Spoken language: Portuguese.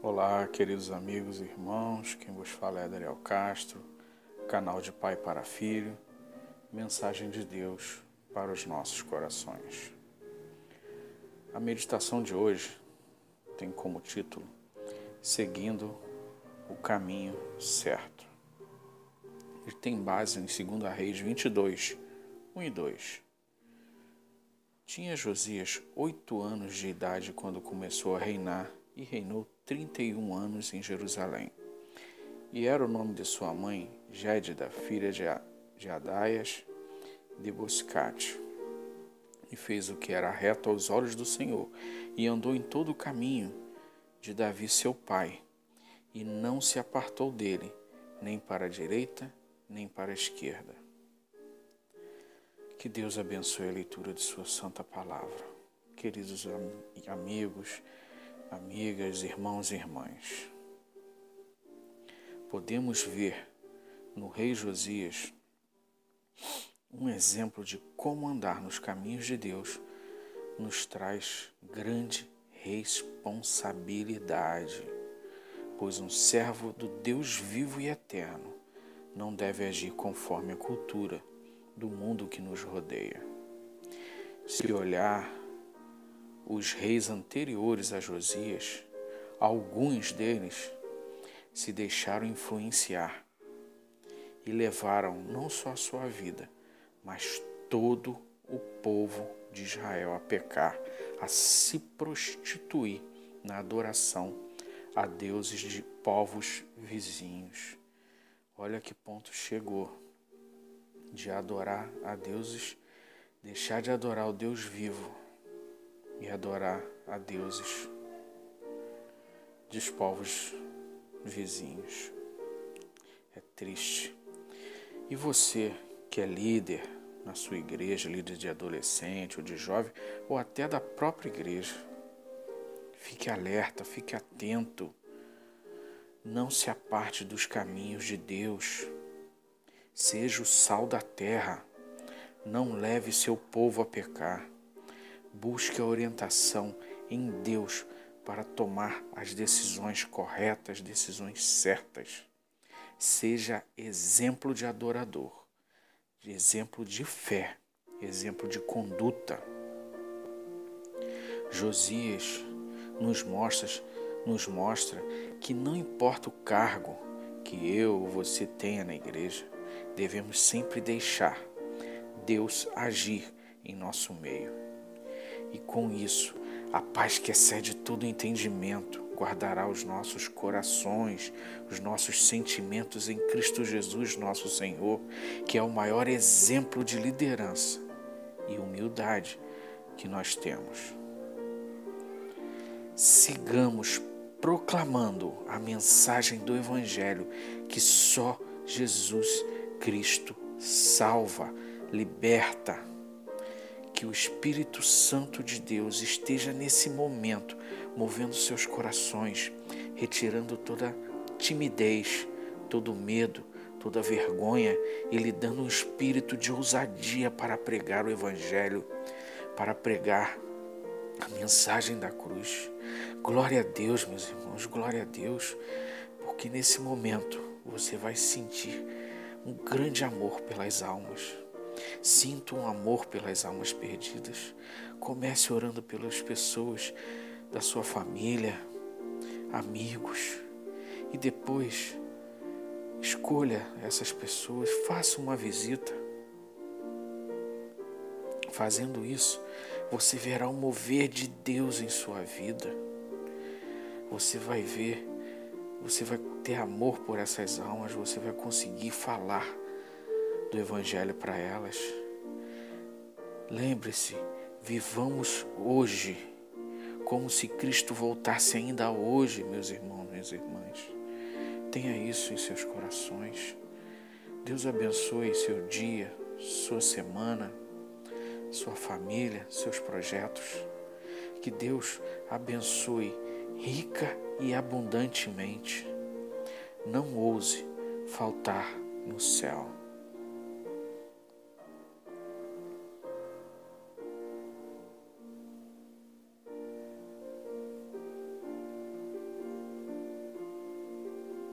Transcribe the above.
Olá, queridos amigos e irmãos, quem vos fala é Daniel Castro, canal de Pai para Filho, mensagem de Deus para os nossos corações. A meditação de hoje tem como título Seguindo o Caminho Certo. E tem base em 2 Reis 22, 1 e 2. Tinha Josias oito anos de idade quando começou a reinar e reinou trinta e um anos em Jerusalém. E era o nome de sua mãe Gédida, filha de Adaias de Boscate. E fez o que era reto aos olhos do Senhor, e andou em todo o caminho de Davi seu pai, e não se apartou dele, nem para a direita, nem para a esquerda. Que Deus abençoe a leitura de Sua Santa Palavra. Queridos amigos, amigas, irmãos e irmãs, podemos ver no Rei Josias um exemplo de como andar nos caminhos de Deus nos traz grande responsabilidade, pois um servo do Deus vivo e eterno não deve agir conforme a cultura do mundo que nos rodeia. Se olhar os reis anteriores a Josias, alguns deles se deixaram influenciar e levaram não só a sua vida, mas todo o povo de Israel a pecar, a se prostituir na adoração a deuses de povos vizinhos. Olha que ponto chegou de adorar a deuses, deixar de adorar o Deus vivo e adorar a deuses dos povos vizinhos. É triste. E você que é líder na sua igreja, líder de adolescente ou de jovem, ou até da própria igreja, fique alerta, fique atento. Não se aparte dos caminhos de Deus. Seja o sal da terra. Não leve seu povo a pecar. Busque a orientação em Deus para tomar as decisões corretas, decisões certas. Seja exemplo de adorador, de exemplo de fé, exemplo de conduta. Josias nos mostra, nos mostra que não importa o cargo que eu ou você tenha na igreja, devemos sempre deixar Deus agir em nosso meio. E com isso, a paz que excede todo entendimento guardará os nossos corações, os nossos sentimentos em Cristo Jesus, nosso Senhor, que é o maior exemplo de liderança e humildade que nós temos. Sigamos proclamando a mensagem do Evangelho que só Jesus Cristo salva, liberta. Que o Espírito Santo de Deus esteja nesse momento movendo seus corações, retirando toda timidez, todo medo, toda vergonha e lhe dando um espírito de ousadia para pregar o Evangelho, para pregar a mensagem da cruz. Glória a Deus, meus irmãos, glória a Deus, porque nesse momento você vai sentir um grande amor pelas almas. Sinta um amor pelas almas perdidas. Comece orando pelas pessoas da sua família, amigos, e depois escolha essas pessoas, faça uma visita. Fazendo isso, você verá o mover de Deus em sua vida. Você vai ver você vai ter amor por essas almas, você vai conseguir falar do Evangelho para elas. Lembre-se, vivamos hoje como se Cristo voltasse ainda hoje, meus irmãos, minhas irmãs. Tenha isso em seus corações. Deus abençoe seu dia, sua semana, sua família, seus projetos. Que Deus abençoe rica e abundantemente. Não ouse faltar no céu.